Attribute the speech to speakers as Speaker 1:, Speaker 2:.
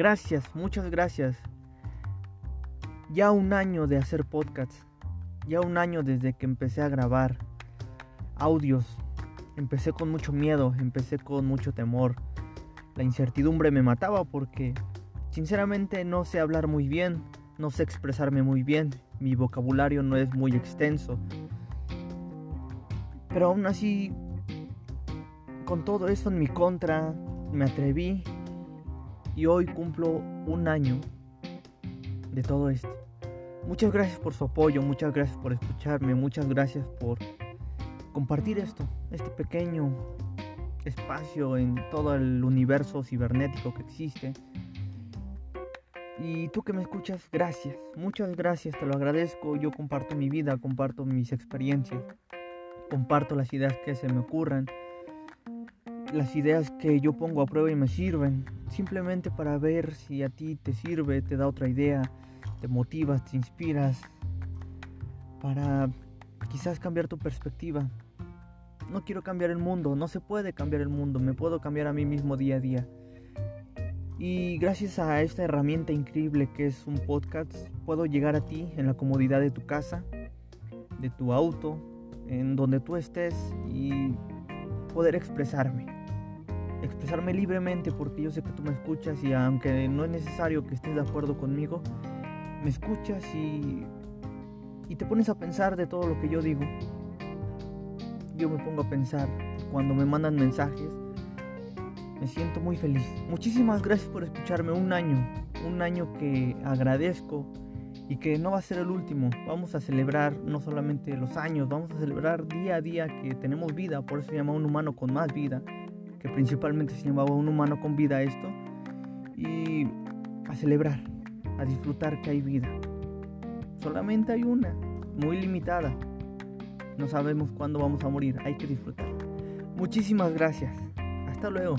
Speaker 1: Gracias, muchas gracias. Ya un año de hacer podcasts. Ya un año desde que empecé a grabar audios. Empecé con mucho miedo, empecé con mucho temor. La incertidumbre me mataba porque sinceramente no sé hablar muy bien, no sé expresarme muy bien, mi vocabulario no es muy extenso. Pero aún así, con todo eso en mi contra, me atreví y hoy cumplo un año de todo esto. Muchas gracias por su apoyo, muchas gracias por escucharme, muchas gracias por compartir esto, este pequeño espacio en todo el universo cibernético que existe. Y tú que me escuchas, gracias, muchas gracias, te lo agradezco. Yo comparto mi vida, comparto mis experiencias, comparto las ideas que se me ocurran, las ideas que yo pongo a prueba y me sirven, simplemente para ver si a ti te sirve, te da otra idea, te motivas, te inspiras, para quizás cambiar tu perspectiva. No quiero cambiar el mundo, no se puede cambiar el mundo, me puedo cambiar a mí mismo día a día. Y gracias a esta herramienta increíble que es un podcast, puedo llegar a ti en la comodidad de tu casa, de tu auto, en donde tú estés y poder expresarme. Expresarme libremente porque yo sé que tú me escuchas y aunque no es necesario que estés de acuerdo conmigo, me escuchas y, y te pones a pensar de todo lo que yo digo. Yo me pongo a pensar cuando me mandan mensajes me siento muy feliz. Muchísimas gracias por escucharme un año, un año que agradezco y que no va a ser el último. Vamos a celebrar no solamente los años, vamos a celebrar día a día que tenemos vida, por eso se llama un humano con más vida, que principalmente se llamaba un humano con vida esto, y a celebrar, a disfrutar que hay vida. Solamente hay una, muy limitada. No sabemos cuándo vamos a morir, hay que disfrutar. Muchísimas gracias. Hasta luego.